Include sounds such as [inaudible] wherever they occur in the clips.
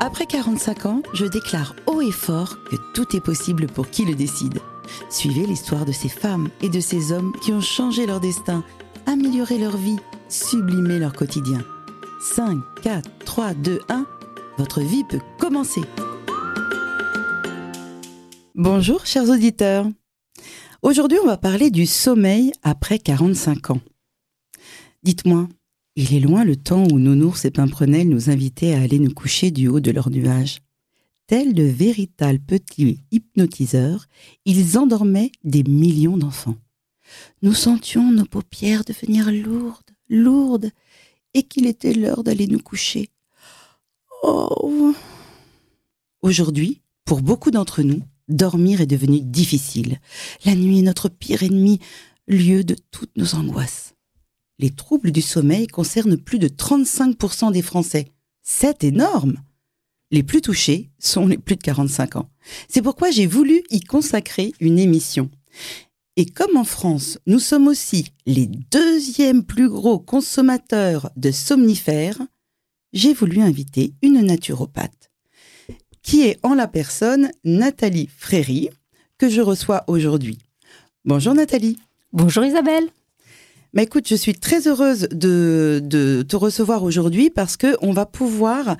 Après 45 ans, je déclare haut et fort que tout est possible pour qui le décide. Suivez l'histoire de ces femmes et de ces hommes qui ont changé leur destin, amélioré leur vie, sublimé leur quotidien. 5, 4, 3, 2, 1, votre vie peut commencer. Bonjour chers auditeurs. Aujourd'hui on va parler du sommeil après 45 ans. Dites-moi, il est loin le temps où Nounours et Pimprenel nous invitaient à aller nous coucher du haut de leur nuage. Tels de véritables petits hypnotiseurs, ils endormaient des millions d'enfants. Nous sentions nos paupières devenir lourdes, lourdes, et qu'il était l'heure d'aller nous coucher. Oh. Aujourd'hui, pour beaucoup d'entre nous, dormir est devenu difficile. La nuit est notre pire ennemi, lieu de toutes nos angoisses. Les troubles du sommeil concernent plus de 35% des Français. C'est énorme Les plus touchés sont les plus de 45 ans. C'est pourquoi j'ai voulu y consacrer une émission. Et comme en France, nous sommes aussi les deuxièmes plus gros consommateurs de somnifères, j'ai voulu inviter une naturopathe, qui est en la personne Nathalie Fréry, que je reçois aujourd'hui. Bonjour Nathalie. Bonjour Isabelle. Mais écoute, je suis très heureuse de, te recevoir aujourd'hui parce que on va pouvoir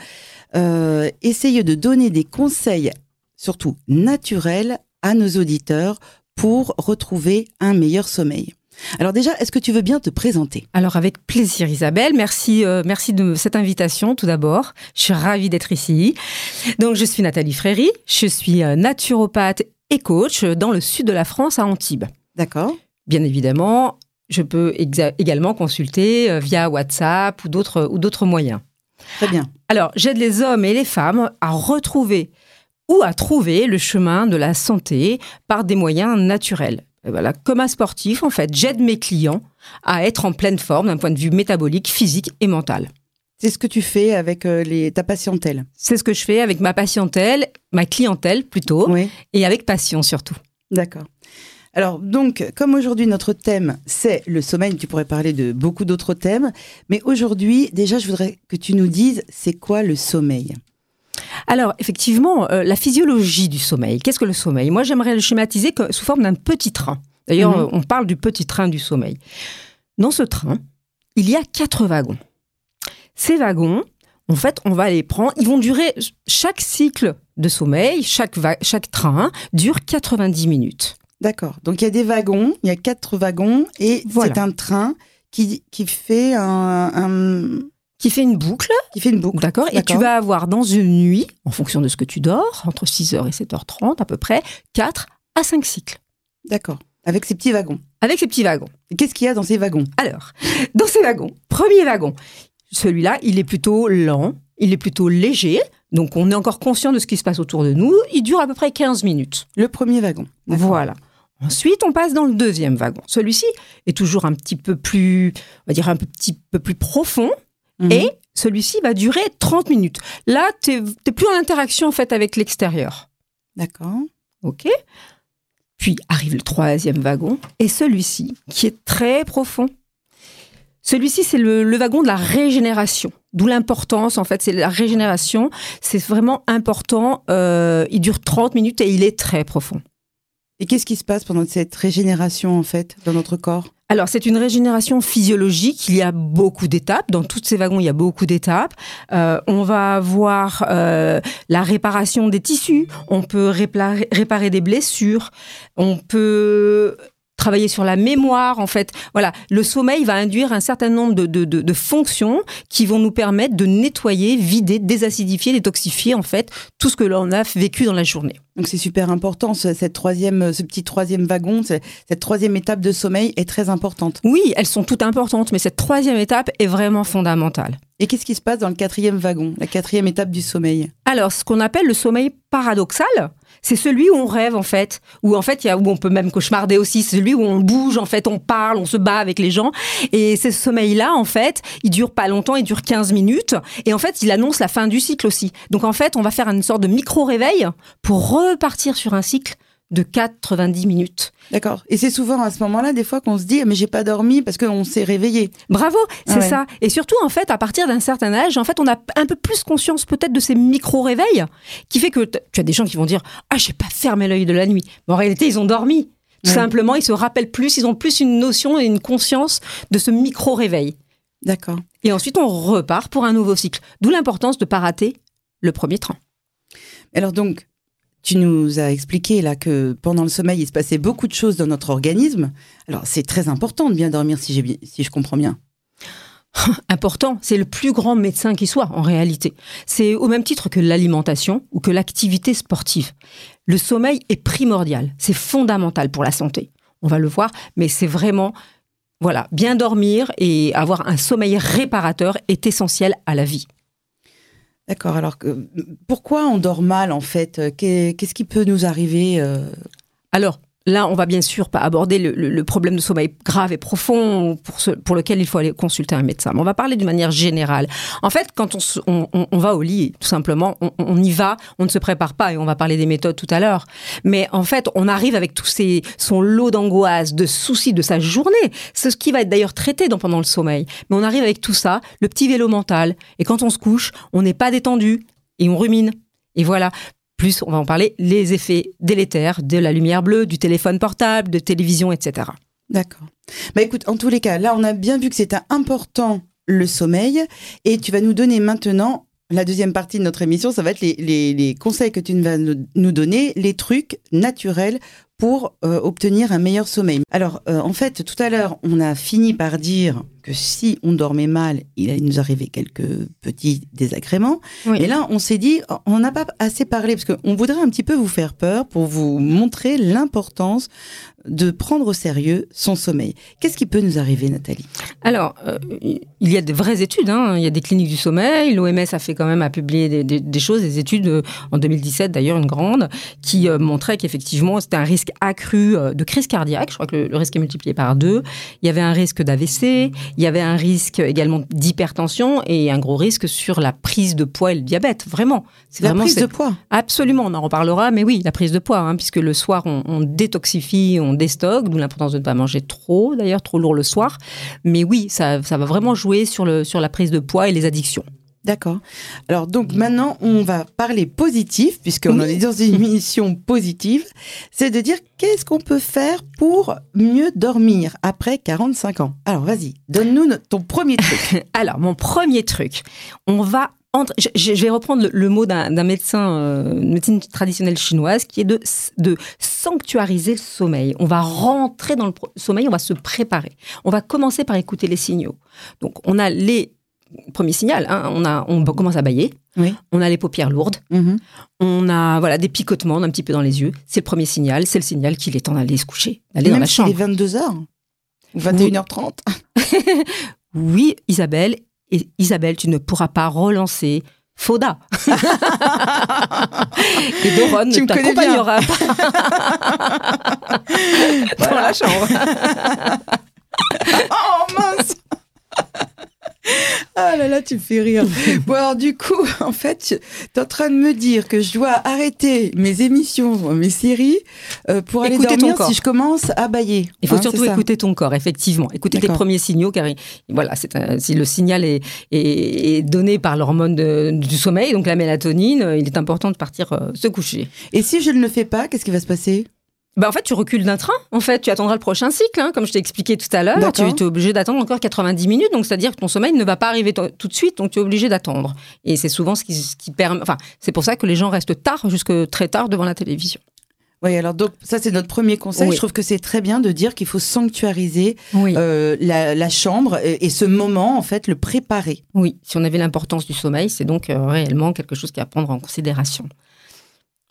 euh, essayer de donner des conseils, surtout naturels, à nos auditeurs pour retrouver un meilleur sommeil. Alors déjà, est-ce que tu veux bien te présenter? Alors avec plaisir Isabelle, merci euh, merci de cette invitation tout d'abord. Je suis ravie d'être ici. Donc je suis Nathalie Fréry, je suis euh, naturopathe et coach dans le sud de la France à Antibes. D'accord. Bien évidemment, je peux également consulter euh, via WhatsApp ou d'autres ou d'autres moyens. Très bien. Alors, j'aide les hommes et les femmes à retrouver ou à trouver le chemin de la santé par des moyens naturels. voilà, comme un sportif, en fait, j'aide mes clients à être en pleine forme d'un point de vue métabolique, physique et mental. C'est ce que tu fais avec euh, les, ta patientèle C'est ce que je fais avec ma patientèle, ma clientèle plutôt, et avec passion surtout. D'accord. Alors donc, comme aujourd'hui notre thème c'est le sommeil, tu pourrais parler de beaucoup d'autres thèmes, mais aujourd'hui déjà je voudrais que tu nous dises c'est quoi le sommeil? Alors, effectivement, euh, la physiologie du sommeil. Qu'est-ce que le sommeil? Moi, j'aimerais le schématiser sous forme d'un petit train. D'ailleurs, mhm. on parle du petit train du sommeil. Dans ce train, il y a quatre wagons. Ces wagons, en fait, on va les prendre. Ils vont durer chaque cycle de sommeil, chaque, chaque train dure 90 minutes. D'accord. Donc il y a des wagons, il y a quatre wagons et c'est un train qui, qui fait un, qui fait une boucle. Qui fait une boucle. D'accord. Et tu vas avoir dans une nuit, en fonction de ce que tu dors, entre 6h et 7h30 à peu près, 4 à 5 cycles. D'accord. Avec ces petits wagons. Avec ces petits wagons. Qu'est-ce qu'il y a dans ces wagons? Alors, [laughs] dans ces wagons, premier wagon, celui-là, il est plutôt lent, il est plutôt léger, donc on est encore conscient de ce qui se passe autour de nous. Il dure à peu près 15 minutes. Le premier wagon. Voilà. Ensuite, on passe dans le deuxième wagon. Celui-ci est toujours un petit peu plus, on va dire un petit peu plus profond. Mhm. Et celui-ci va durer 30 minutes. Là, tu n'es plus en interaction en fait avec l'extérieur. D'accord. OK. Puis arrive le troisième wagon. Et celui-ci, qui est très profond. Celui-ci, c'est le, wagon de la régénération. D'où l'importance, en fait, c'est la régénération. C'est vraiment important. Euh, il dure 30 minutes et il est très profond. Et qu'est-ce qui se passe pendant cette régénération, en fait, dans notre corps? Alors c'est une régénération physiologique. Il y a beaucoup d'étapes. Dans tous ces wagons, il y a beaucoup d'étapes. Euh, on va avoir euh, la réparation des tissus. On peut réparer des blessures. On peut travailler sur la mémoire, en fait. Voilà, le sommeil va induire un certain nombre de, de, de, fonctions qui vont nous permettre de nettoyer, vider, désacidifier, détoxifier, en fait, tout ce que l'on a vécu dans la journée. Donc c'est super important, ce, cette troisième, ce petit troisième wagon, cette troisième étape de sommeil est très importante. Oui, elles sont toutes importantes, mais cette troisième étape est vraiment fondamentale. Et qu'est-ce qui se passe dans le quatrième wagon, la quatrième étape du sommeil? Alors, ce qu'on appelle le sommeil paradoxal, c'est celui où on rêve en fait, où en fait, y a, où on peut même cauchemarder aussi, c'est celui où on bouge, en fait, on parle, on se bat avec les gens. Et ce sommeil-là, en fait, il dure pas longtemps, il dure 15 minutes. Et en fait, il annonce la fin du cycle aussi. Donc en fait, on va faire une sorte de micro-réveil pour repartir sur un cycle de 90 minutes. D'accord. Et c'est souvent à ce moment-là, des fois, qu'on se dit, mais j'ai pas dormi parce qu'on s'est réveillé. Bravo, c'est ça. Et surtout, en fait, à partir d'un certain âge, en fait, on a un peu plus conscience peut-être de ces micro-réveils, qui fait que tu as des gens qui vont dire, ah, j'ai pas fermé l'œil de la nuit. Mais en réalité, ils ont dormi. Tout simplement, ils se rappellent plus, ils ont plus une notion et une conscience de ce micro-réveil. D'accord. Et ensuite, on repart pour un nouveau cycle. D'où l'importance de ne pas rater le premier train. Alors donc, tu nous as expliqué là que pendant le sommeil, il se passait beaucoup de choses dans notre organisme. Alors c'est très important de bien dormir si, si je comprends bien. [laughs] Important, c'est le plus grand médecin qui soit en réalité. C'est au même titre que l'alimentation ou que l'activité sportive. Le sommeil est primordial, c'est fondamental pour la santé. On va le voir, mais c'est vraiment voilà, bien dormir et avoir un sommeil réparateur est essentiel à la vie. D'accord. Alors, pourquoi on dort mal en fait? Qu'est-ce qui peut nous arriver euh? Alors, Là, on va bien sûr pas aborder le, problème de sommeil grave et profond pour, ce, pour lequel il faut aller consulter un médecin. Mais on va parler d'une manière générale. En fait, quand on, on, va au lit, tout simplement, on, y va, on ne se prépare pas et on va parler des méthodes tout à l'heure. Mais en fait, on arrive avec tout ces, son lot d'angoisse, de soucis de sa journée. C'est ce qui va être d'ailleurs traité dans, pendant le sommeil. Mais on arrive avec tout ça, le petit vélo mental. Et quand on se couche, on n'est pas détendu et on rumine. Et voilà, plus, on va en parler, les effets délétères de la lumière bleue, du téléphone portable, de télévision, etc. D'accord. Bah écoute, en tous les cas, là, on a bien vu que c'était important le sommeil, et tu vas nous donner maintenant la deuxième partie de notre émission, ça va être les, conseils que tu vas nous donner, les trucs naturels pour euh, obtenir un meilleur sommeil. Alors, euh, en fait, tout à l'heure, on a fini par dire que si on dormait mal, il nous arriver quelques petits désagréments. Et là, on s'est dit, on n'a pas assez parlé, parce qu'on voudrait un petit peu vous faire peur pour vous montrer l'importance de prendre au sérieux son sommeil. Qu'est-ce qui peut nous arriver, Nathalie? Alors, euh, il y a de vraies études. Hein. Il y a des cliniques du sommeil. L'OMS a fait quand même à publier des, choses, des études euh, en 2017 d'ailleurs, une grande, qui euh, montrait qu'effectivement c'était un risque accru de crise cardiaque. Je crois que le, risque est multiplié par deux. Il y avait un risque d'AVC. Il y avait un risque également d'hypertension et un gros risque sur la prise de poids et le diabète. Vraiment. C'est la prise de poids. Absolument. On en reparlera. Mais oui, la prise de poids, hein, puisque le soir on, on détoxifie, on des stocks, d'où l'importance de ne pas manger trop, d'ailleurs, trop lourd le soir. Mais oui, ça, ça va vraiment jouer sur, le, sur la prise de poids et les addictions. D'accord. Alors donc maintenant, on va parler positif, puisqu'on est dans une [laughs] émission positive. C'est de dire qu'est-ce qu'on peut faire pour mieux dormir après 45 ans? Alors vas-y, donne-nous ton premier truc. [laughs] Alors mon premier truc, on va je, vais reprendre le, mot d'un médecin, euh, médecine traditionnelle chinoise, qui est de, de sanctuariser le sommeil. On va rentrer dans le sommeil, on va se préparer. On va commencer par écouter les signaux. Donc, on a les premiers signaux, hein, on, a, on commence à bailler, on a les paupières lourdes, mm-hmm. on a voilà des picotements un petit peu dans les yeux. C'est le premier signal, c'est le signal qu'il est temps d'aller se coucher, d'aller dans la chambre. Il est 22h 21h30 Oui, Isabelle, et Isabelle, tu ne pourras pas relancer Fauda. [laughs] et Doron ne t'accompagnera pas. [laughs] Dans la chambre. [laughs] oh mince ah là là, tu me fais rire. Bon alors du coup, en fait, tu es en train de me dire que je dois arrêter mes émissions, mes séries euh, pour aller dormir si je commence à bailler. Il faut hein, surtout écouter ton corps, effectivement. Écouter tes premiers signaux, car voilà, si le signal est, est, donné par l'hormone du sommeil, donc la mélatonine, euh, il est important de partir euh, se coucher. Et si je ne le fais pas, qu'est-ce qui va se passer? Bah en fait, tu recules d'un train. En fait, tu attendras le prochain cycle, hein, comme je t'ai expliqué tout à l'heure. Tu es obligé d'attendre encore 90 minutes, donc c'est-à-dire que ton sommeil ne va pas arriver tout de suite, donc tu es obligé d'attendre. Et c'est souvent ce qui, ce qui permet. Enfin, c'est pour ça que les gens restent tard, jusque très tard, devant la télévision. Oui, alors donc ça c'est notre premier conseil. Je trouve que c'est très bien de dire qu'il faut sanctuariser euh, la, chambre et, ce moment en fait le préparer. Oui, si on avait l'importance du sommeil, c'est donc euh, réellement quelque chose qui à prendre en considération.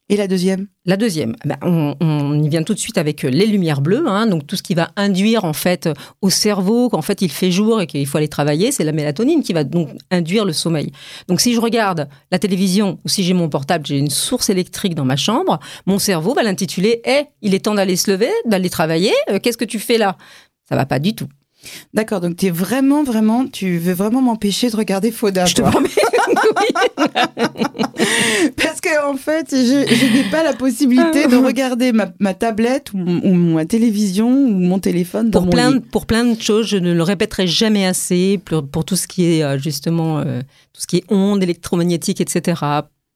Et la deuxième? La deuxième, eh ben, on, y vient tout de suite avec euh, les lumières bleues, hein, donc tout ce qui va induire en fait au cerveau qu'en fait il fait jour et qu'il faut aller travailler, c'est la mélatonine qui va donc induire le sommeil. Donc si je regarde la télévision ou si j'ai mon portable, j'ai une source électrique dans ma chambre, mon cerveau va l'intituler "Eh, il est temps d'aller se lever, d'aller travailler. Euh, qu'est-ce que tu fais là? Ça va pas du tout. D'accord, donc tu es vraiment, vraiment, tu veux vraiment m'empêcher de regarder Fauda. Je te promets. [laughs] [laughs] Parce qu'en en fait, je, je n'ai pas la possibilité de regarder ma, ma tablette ou, ou ma télévision ou mon téléphone dans Pour mon plein, lit. pour plein de choses, je ne le répéterai jamais assez, pour, pour tout ce qui est euh, justement, euh, tout ce qui est ondes électromagnétiques, etc.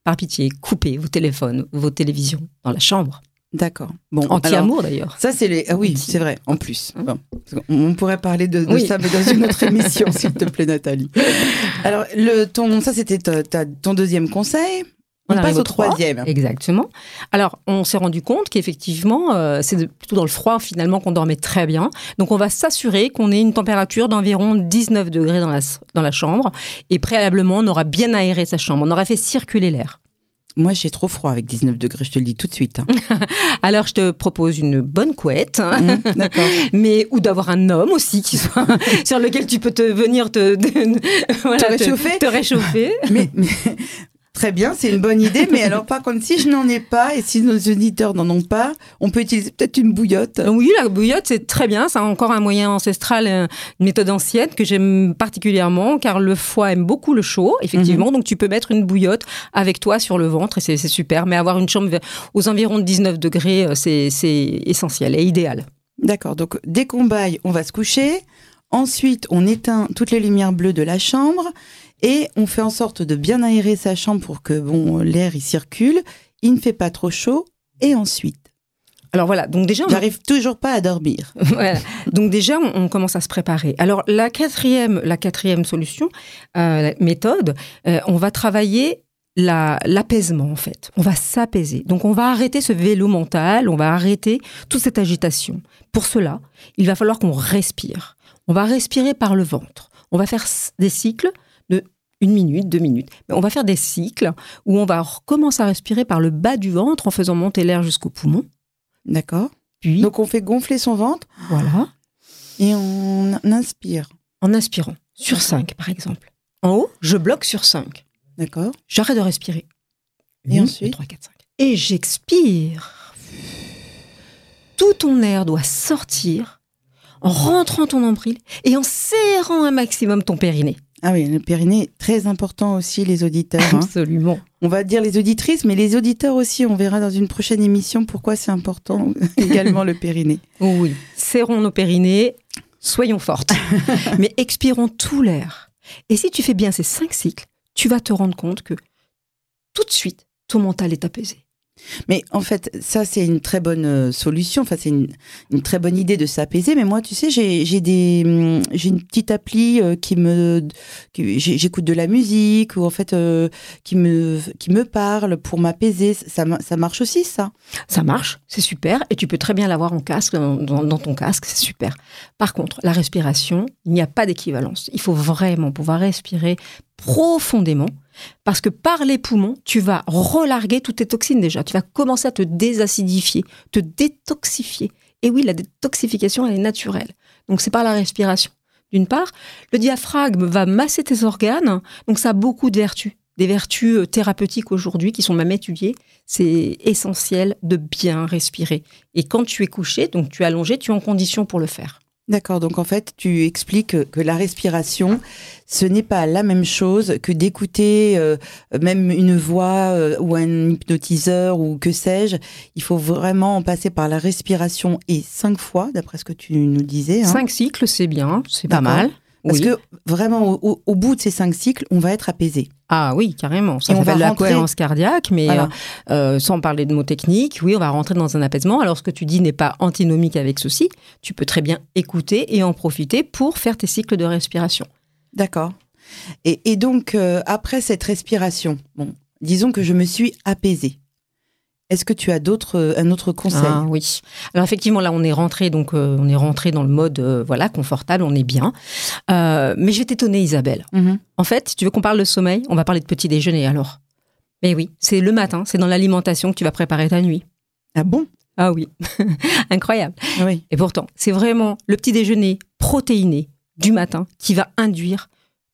Par pitié, coupez vos téléphones, vos télévisions dans la chambre. D'accord. Bon, Anti-amour d'ailleurs. Ça, c'est les. Ah oui, c'est vrai, en plus. Hein Bon, on pourrait parler de, de Oui. ça, mais dans une autre [laughs] émission, s'il te plaît, Nathalie. Alors, le, ton, ça, c'était ta- ta- ton deuxième conseil. On, On passe au au trois. troisième. Exactement. Alors, on s'est rendu compte qu'effectivement, euh, c'est plutôt dans le froid finalement qu'on dormait très bien. Donc, on va s'assurer qu'on ait une température d'environ 19 degrés dans la, dans la chambre. Et préalablement, on aura bien aéré sa chambre. On aura fait circuler l'air. Moi, j'ai trop froid avec 19 degrés, je te le dis tout de suite. hein. [laughs] Alors, je te propose une bonne couette. hein, D'accord. [laughs] mais ou d'avoir un homme aussi qui soit [laughs] sur lequel tu peux te venir te, te- voilà, Te réchauffer te réchauffer. mais, mais- très bien, c'est une bonne idée. Mais alors, par contre, si je n'en ai pas et si nos auditeurs n'en ont pas, on peut utiliser peut-être une bouillotte. Oui, la bouillotte, c'est très bien. C'est encore un moyen ancestral, euh, une méthode ancienne que j'aime particulièrement car le foie aime beaucoup le chaud, effectivement. Donc, tu peux mettre une bouillotte avec toi sur le ventre et c'est super. Mais avoir une chambre aux environs de 19 degrés, euh, c'est c'est essentiel et idéal. D'accord. Donc, dès qu'on baille, on va se coucher. Ensuite, on éteint toutes les lumières bleues de la chambre et on fait en sorte de bien aérer sa chambre pour que bon l'air y circule. Il ne fait pas trop chaud. Et ensuite, Alors voilà, donc déjà, on- j'arrive toujours pas à dormir. [laughs] Voilà. Donc déjà, on, on commence à se préparer. Alors la quatrième, la quatrième solution, euh, méthode, euh, on va travailler la- l'apaisement en fait. On va s'apaiser. Donc on va arrêter ce vélo mental, on va arrêter toute cette agitation. Pour cela, il va falloir qu'on respire. On va respirer par le ventre. On va faire des cycles une minute, deux minutes. Mais on va faire des cycles où on va recommencer à respirer par le bas du ventre en faisant monter l'air jusqu'au poumon. D'accord. Puis Donc, on fait gonfler son ventre voilà. et on inspire. en inspirant sur 5 par exemple. En haut, je bloque sur 5. D'accord. J'arrête de respirer. Et Une, ensuite. Et j'expire. Tout ton air doit sortir en rentrant ton nombril et en serrant un maximum ton périnée. Ah oui, le périnée, très important aussi, les auditeurs. hein. Absolument. On va dire les auditrices, mais les auditeurs aussi. On verra dans une prochaine émission pourquoi c'est important [laughs] également le périnée. Oui. Serrons nos périnées, soyons fortes. [laughs] Mais expirons tout l'air. Et si tu fais bien ces cinq cycles, tu vas te rendre compte que tout de suite, ton mental est apaisé. Mais en fait, ça, c'est une très bonne euh, solution. Enfin, c'est une, très bonne idée de s'apaiser. Mais moi, tu sais, j'ai j'ai hum, une petite appli euh, qui me, j'écoute de la musique ou en fait euh, qui me, qui me parle pour m'apaiser. Ça, ça marche aussi, ça. Ça marche, c'est super, et tu peux très bien l'avoir en casque, dans ton casque, c'est super. Par contre, la respiration, il n'y a pas d'équivalence. Il faut vraiment pouvoir respirer profondément, parce que par les poumons, tu vas relarguer toutes tes toxines déjà. Tu vas commencer à te désacidifier, te détoxifier. Et oui, la détoxification, elle est naturelle. Donc c'est par la respiration. D'une part, le diaphragme va masser tes organes, donc ça a beaucoup de vertus, des vertus euh, thérapeutiques aujourd'hui qui sont même étudiées c'est essentiel de bien respirer. Et quand tu es couché, donc tu es allongé, tu es en condition pour le faire. D'accord, donc en fait, tu expliques que, la respiration, ce n'est pas la même chose que d'écouter euh, même une voix euh, ou un hypnotiseur ou que sais-je. Il faut vraiment en passer par la respiration et cinq fois, d'après ce que tu nous disais. hein. Cinq cycles, c'est bien, c'est pas mal. Parce Oui. que vraiment, au, bout de ces cinq cycles, on va être apaisé. Ah oui, carrément. Ça s'appelle la rentrer- cohérence cardiaque, mais Voilà. euh, euh, sans parler de mots techniques, oui, on va rentrer dans un apaisement. Alors ce que tu dis n'est pas antinomique avec ceci. Tu peux très bien écouter et en profiter pour faire tes cycles de respiration. D'accord. Et, et donc, euh, après cette respiration, bon, disons que je me suis apaisée. Est-ce que tu as d'autres, euh, un autre conseil Ah oui. Alors effectivement, là, on est rentré, donc euh, on est rentré dans le mode euh, voilà confortable, on est bien. Euh, mais je vais t'étonner, Isabelle. Mhm. En fait, tu veux qu'on parle de sommeil, on va parler de petit déjeuner alors. Mais oui, c'est le matin, c'est dans l'alimentation que tu vas préparer ta nuit. Ah bon? Ah oui, [laughs] incroyable. Oui. Et pourtant, c'est vraiment le petit déjeuner protéiné du matin qui va induire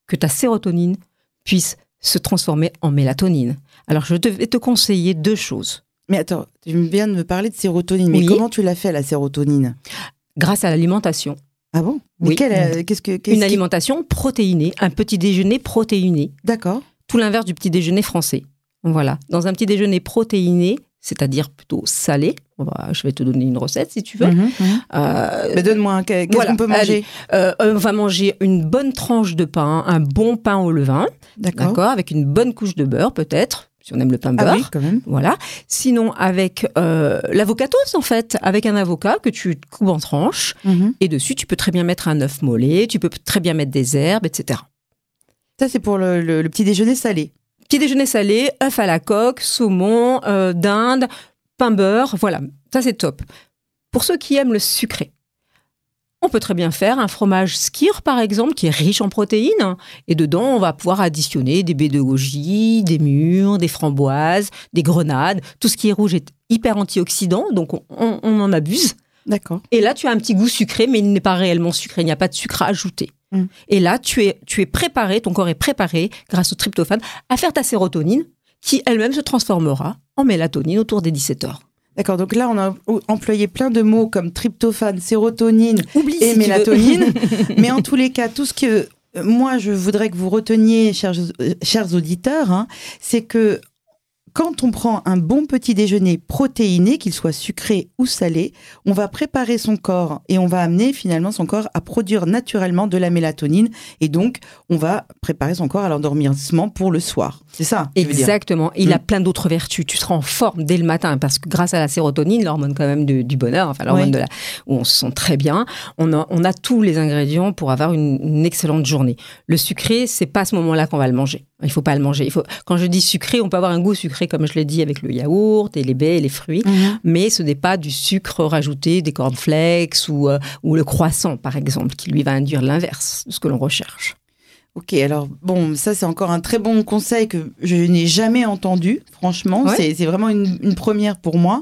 que ta sérotonine puisse se transformer en mélatonine. Alors, je vais te conseiller deux choses. Mais attends, tu viens de me parler de sérotonine. Mais Oui. comment tu l'as fait, la sérotonine? Grâce à l'alimentation, Ah bon? Mais Oui. quelle, euh, qu'est-ce que, qu'est-ce une qui- alimentation protéinée, un petit déjeuner protéiné, D'accord. tout l'inverse du petit déjeuner français. Voilà. Dans un petit déjeuner protéiné, c'est-à-dire plutôt salé. je vais te donner une recette si tu veux. Mhm, mhm. Euh, donne-moi, qu'est-ce qu'on peut manger? Euh, On va manger une bonne tranche de pain, un bon pain au levain, d'accord, avec une bonne couche de beurre peut-être. Si on aime le pain beurre, ah oui, quand même. Voilà. Sinon, avec euh, l'avocatose, en fait, avec un avocat que tu coupes en tranches. Mhm. Et dessus, tu peux très bien mettre un œuf mollet, tu peux très bien mettre des herbes, etc. Ça, c'est pour le petit déjeuner salé. Petit déjeuner salé, œuf à la coque, saumon, euh, dinde, pain beurre, voilà, ça c'est top. Pour ceux qui aiment le sucré, on peut très bien faire un fromage skir, par exemple, qui est riche en protéines. Et dedans, on va pouvoir additionner des baies de goji, des mûres, des framboises, des grenades. Tout ce qui est rouge est hyper antioxydant, donc on, on en abuse. D'accord. Et là, tu as un petit goût sucré, mais il n'est pas réellement sucré. Il n'y a pas de sucre ajouté. Mm. Et là, tu es, tu es préparé, ton corps est préparé, grâce au tryptophane, à faire ta sérotonine, qui elle-même se transformera en mélatonine autour des 17 heures. D'accord, donc là, on a employé plein de mots comme tryptophane, sérotonine et mélatonine. [laughs] mais en tous les cas, tout ce que euh, moi, je voudrais que vous reteniez, chers, euh, chers auditeurs, hein, c'est que quand on prend un bon petit déjeuner protéiné, qu'il soit sucré ou salé, on va préparer son corps et on va amener finalement son corps à produire naturellement de la mélatonine et donc on va préparer son corps à l'endormissement pour le soir. C'est ça Exactement. Il a mm. plein d'autres vertus. Tu seras en forme dès le matin parce que grâce à la sérotonine, l'hormone quand même du bonheur, enfin l'hormone de la où on se sent très bien, on a, on a tous les ingrédients pour avoir une, une excellente journée. Le sucré, c'est pas à ce moment-là qu'on va le manger. Il faut pas le manger. Il faut, quand je dis sucré, on peut avoir un goût sucré, comme je l'ai dit, avec le yaourt et les baies et les fruits, mhm. mais ce n'est pas du sucre rajouté, des cornflakes ou, euh, ou le croissant, par exemple, qui lui va induire l'inverse de ce que l'on recherche. Ok, alors bon, ça c'est encore un très bon conseil que je n'ai jamais entendu, franchement, c'est vraiment une, première pour moi.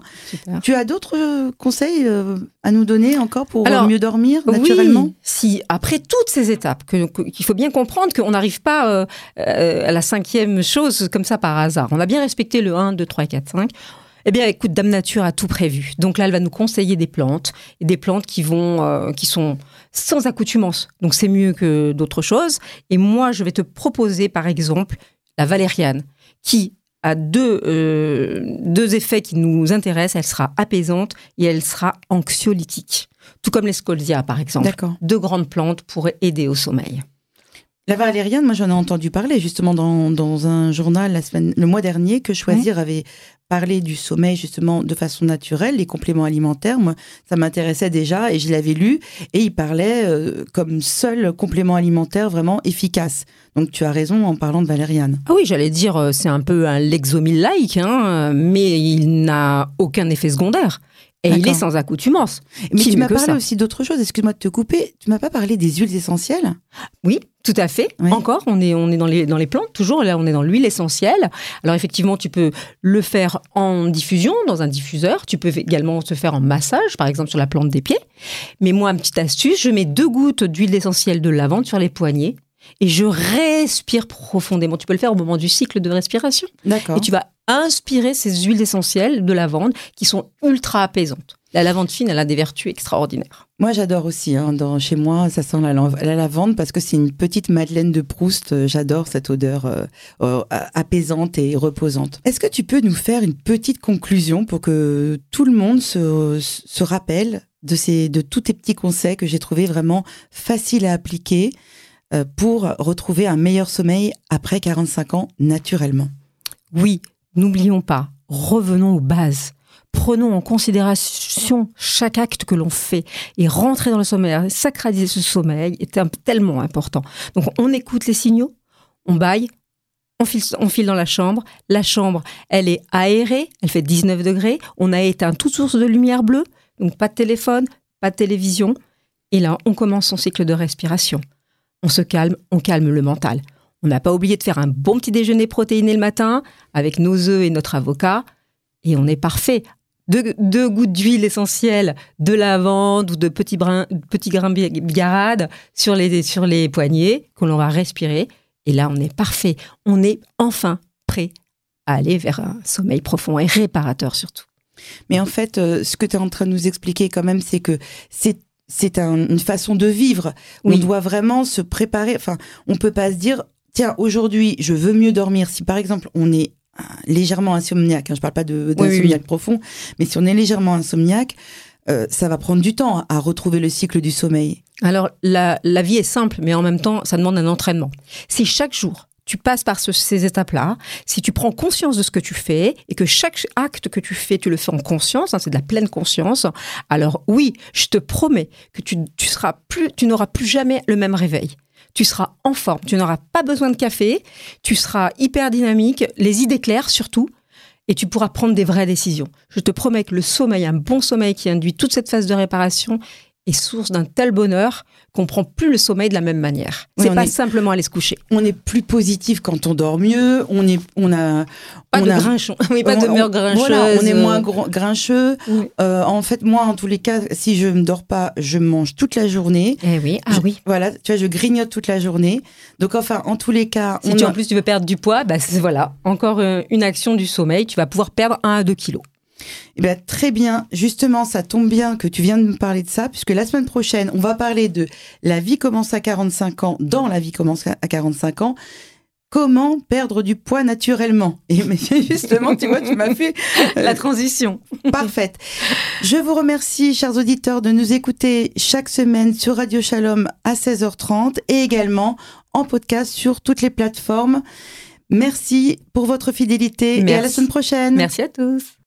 Tu as d'autres euh, conseils euh, à nous donner encore pour mieux dormir naturellement? oui, Si, après toutes ces étapes, qu'il faut bien comprendre qu'on n'arrive pas euh, à la cinquième chose comme ça par hasard. On a bien respecté le 1, 2, 3, 4, 5. Eh bien, écoute, Dame Nature a tout prévu. Donc là, elle va nous conseiller des plantes, et des plantes qui vont, qui sont sans accoutumance. Donc c'est mieux que d'autres choses. Et moi, je vais te proposer, par exemple, la valériane, qui a deux, euh, deux effets qui nous intéressent. Elle sera apaisante et elle sera anxiolytique. Tout comme l'escolzia, par exemple. Deux grandes plantes pour aider au sommeil. La valériane, moi j'en ai entendu parler justement dans, dans un journal la semaine, le mois dernier que Choisir avait parlé du sommeil justement de façon naturelle, les compléments alimentaires. Moi, ça m'intéressait déjà et je l'avais lu et il parlait euh, comme seul complément alimentaire vraiment efficace. Donc tu as raison en parlant de valériane. Ah oui, j'allais dire euh, c'est un peu un lexomil-like, hein, mais il n'a aucun effet secondaire. Et il est sans accoutumance. Mais tu m'as parlé aussi d'autre chose. Excuse-moi de te couper. Tu m'as pas parlé des huiles essentielles? Oui, tout à fait. Encore, on est, on est dans, les, dans les plantes, toujours. Là, on est dans l'huile essentielle. Alors, effectivement, tu peux le faire en diffusion, dans un diffuseur. Tu peux également se faire en massage, par exemple, sur la plante des pieds. Mais moi, une petite astuce, je mets deux gouttes d'huile essentielle de lavande sur les poignets et je respire profondément. Tu peux le faire au moment du cycle de respiration. D'accord. Et tu vas inspirer ces huiles essentielles de lavande qui sont ultra apaisantes. La lavande fine, elle a des vertus extraordinaires. Moi, j'adore aussi. Hein, dans, chez moi, ça sent la, lavande parce que c'est une petite Madeleine de Proust. Euh, j'adore cette odeur euh, euh, apaisante et reposante. Est-ce que tu peux nous faire une petite conclusion pour que tout le monde se, se rappelle de, ces, de tous tes petits conseils que j'ai trouvé vraiment faciles à appliquer pour retrouver un meilleur sommeil après 45 ans naturellement Oui, N'oublions pas, revenons aux bases. Prenons en considération chaque acte que l'on fait et rentrer dans le sommeil, sacraliser ce sommeil est tellement important. Donc on écoute les signaux, on baille, on file, on file, dans la chambre. La chambre, elle est aérée, elle fait 19 degrés. On a éteint toute source de lumière bleue, donc pas de téléphone, pas de télévision. Et là, on commence son cycle de respiration. On se calme, on calme le mental. On n'a pas oublié de faire un bon petit déjeuner protéiné le matin avec nos œufs et notre avocat. Et on est parfait. Deux, gouttes d'huile essentielle, de lavande ou de petits, petits grains bigarade sur les, sur les poignets que l'on va respirer. Et là, on est parfait. On est enfin prêt à aller vers un sommeil profond et réparateur surtout. Mais en fait, euh, ce que tu es en train de nous expliquer quand même, c'est que c'est c'est une façon de vivre. On doit vraiment se préparer. Enfin, on peut pas se dire tiens, aujourd'hui, je veux mieux dormir. Si par exemple, on est légèrement insomniaque, hein, je parle pas de d'insomniaque profond, mais si on est légèrement insomniaque, euh, ça va prendre du temps à retrouver le cycle du sommeil. Alors, la, la vie est simple, mais en même temps, ça demande un entraînement. Si chaque jour, tu passes par ces étapes-là, si tu prends conscience de ce que tu fais et que chaque acte que tu fais, tu le fais en conscience, hein, c'est de la pleine conscience, alors oui, je te promets que tu, tu seras plus, tu n'auras plus jamais le même réveil. Tu seras en forme, tu n'auras pas besoin de café, tu seras hyper dynamique, les idées claires surtout, et tu pourras prendre des vraies décisions. Je te promets que le sommeil, un bon sommeil qui induit toute cette phase de réparation, est source d'un tel bonheur qu'on prend plus le sommeil de la même manière. c'est pas simplement aller se coucher. On est plus positif quand on dort mieux. On est, on a pas on de grinchon. [laughs] Oui, pas de mur grincheuse. Voilà, on est moins grincheux. Euh, en fait, moi, en tous les cas, si je ne dors pas, je mange toute la journée. Eh oui, ah oui. Voilà, tu vois, je grignote toute la journée. Donc, enfin, en tous les cas, si tu en plus tu veux perdre du poids, bah voilà, encore euh, une action du sommeil. Tu vas pouvoir perdre 1 à 2 kilos. Eh bien, très bien. Justement, ça tombe bien que tu viens de me parler de ça, puisque la semaine prochaine, on va parler de la vie commence à 45 ans, dans la vie commence à 45 ans. Comment perdre du poids naturellement? Et justement, tu vois, tu m'as fait la euh, transition. Parfaite. Je vous remercie, chers auditeurs, de nous écouter chaque semaine sur Radio Shalom à 16h30 et également en podcast sur toutes les plateformes. Merci pour votre fidélité et à la semaine prochaine. Merci à tous.